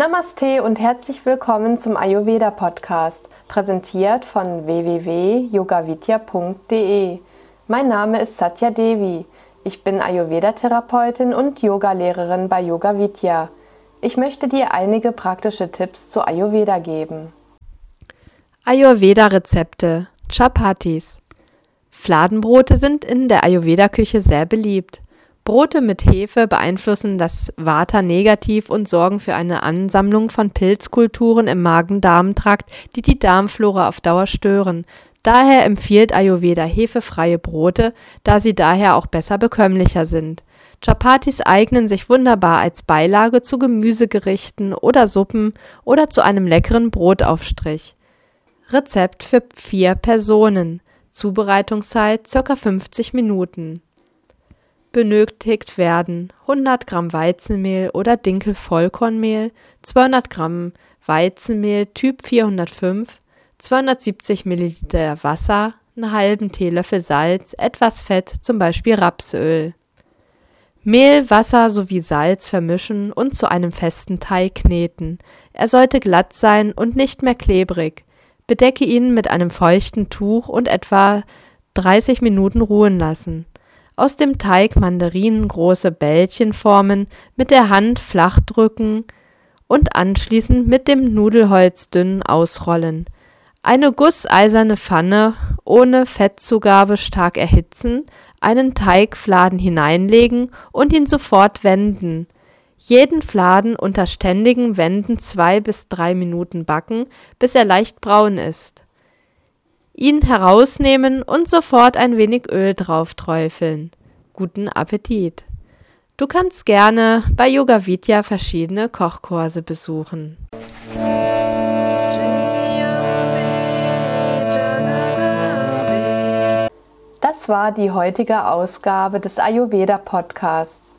Namaste und herzlich willkommen zum Ayurveda Podcast, präsentiert von www.yogavidya.de. Mein Name ist Satya Devi. Ich bin Ayurveda-Therapeutin und Yogalehrerin bei Yoga Vidya. Ich möchte dir einige praktische Tipps zu Ayurveda geben. Ayurveda-Rezepte Chapatis Fladenbrote sind in der Ayurveda-Küche sehr beliebt. Brote mit Hefe beeinflussen das Vata negativ und sorgen für eine Ansammlung von Pilzkulturen im Magen-Darm-Trakt, die die Darmflora auf Dauer stören. Daher empfiehlt Ayurveda hefefreie Brote, da sie daher auch besser bekömmlicher sind. Chapatis eignen sich wunderbar als Beilage zu Gemüsegerichten oder Suppen oder zu einem leckeren Brotaufstrich. Rezept für vier Personen. Zubereitungszeit ca. 50 Minuten. Benötigt werden 100 Gramm Weizenmehl oder Dinkel-Vollkornmehl, 200 Gramm Weizenmehl Typ 405, 270 Milliliter Wasser, einen halben Teelöffel Salz, etwas Fett, zum Beispiel Rapsöl. Mehl, Wasser sowie Salz vermischen und zu einem festen Teig kneten. Er sollte glatt sein und nicht mehr klebrig. Bedecke ihn mit einem feuchten Tuch und etwa 30 Minuten ruhen lassen. Aus dem Teig Mandarinen große Bällchen formen, mit der Hand flach drücken und anschließend mit dem Nudelholz dünn ausrollen. Eine gusseiserne Pfanne ohne Fettzugabe stark erhitzen, einen Teigfladen hineinlegen und ihn sofort wenden. Jeden Fladen unter ständigem Wenden zwei bis drei Minuten backen, bis er leicht braun ist. Ihn herausnehmen und sofort ein wenig Öl drauf träufeln. Guten Appetit! Du kannst gerne bei Yoga Vidya verschiedene Kochkurse besuchen. Das war die heutige Ausgabe des Ayurveda Podcasts.